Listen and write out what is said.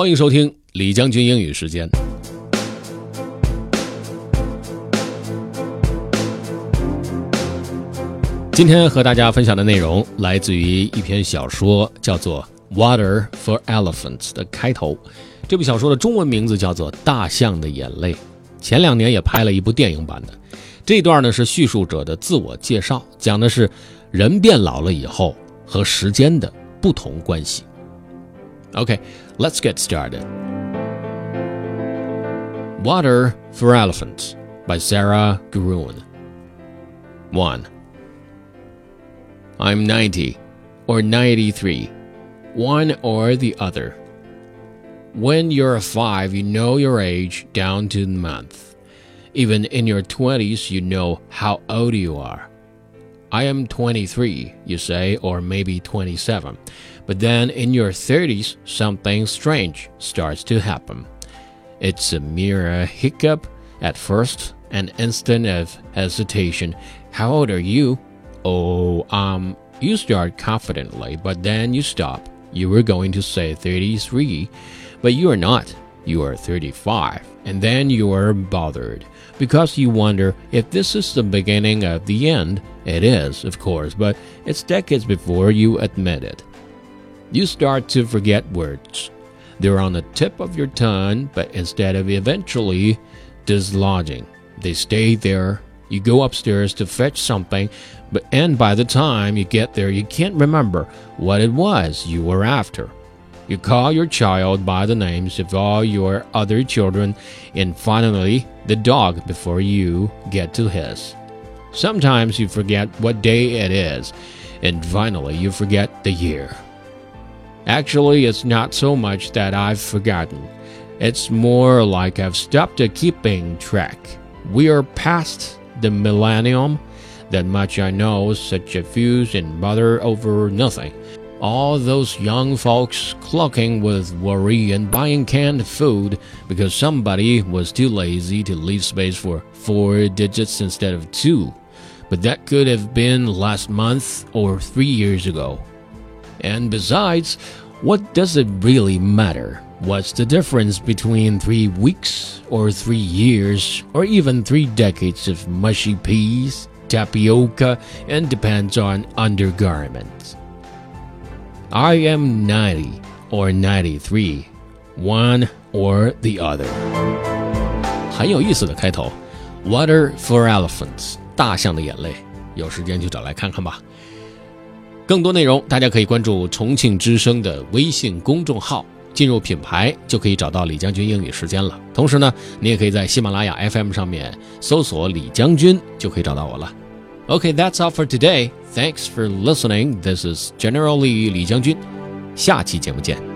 欢迎收听李将军英语时间。今天和大家分享的内容来自于一篇小说，叫做《Water for Elephants》的开头。这部小说的中文名字叫做《大象的眼泪》。前两年也拍了一部电影版的。这段呢是叙述者的自我介绍，讲的是人变老了以后和时间的不同关系。Okay, let's get started. Water for Elephants by Sara Gruen. 1. I'm 90 or 93, one or the other. When you're 5, you know your age down to the month. Even in your 20s, you know how old you are. I am 23, you say, or maybe 27. But then in your 30s, something strange starts to happen. It's a mere hiccup at first, an instant of hesitation. How old are you? Oh, um, you start confidently, but then you stop. You were going to say 33, but you are not. You are 35, and then you are bothered because you wonder if this is the beginning of the end. It is, of course, but it's decades before you admit it. You start to forget words. They're on the tip of your tongue, but instead of eventually dislodging, they stay there. You go upstairs to fetch something, but and by the time you get there, you can't remember what it was you were after. You call your child by the names of all your other children, and finally, the dog before you get to his. Sometimes you forget what day it is, and finally, you forget the year. Actually, it's not so much that I've forgotten, it's more like I've stopped keeping track. We are past the millennium. That much I know, such a fuse and bother over nothing all those young folks clucking with worry and buying canned food because somebody was too lazy to leave space for four digits instead of two. But that could have been last month or three years ago. And besides, what does it really matter? What's the difference between three weeks or three years or even three decades of mushy peas, tapioca, and depends on undergarments? I am 90 or 93, one or the other. 很有意思的开头，Water for Elephants，大象的眼泪。有时间就找来看看吧。 更多内容大家可以关注重庆之声的微信公众号，进入品牌就可以找到李将军英语时间了。同时呢，你也可以在喜马拉雅 FM 上面搜索李将军，就可以找到我了。OK，that's all for today. Thanks for listening. This is General Lee 李将军。下期节目见。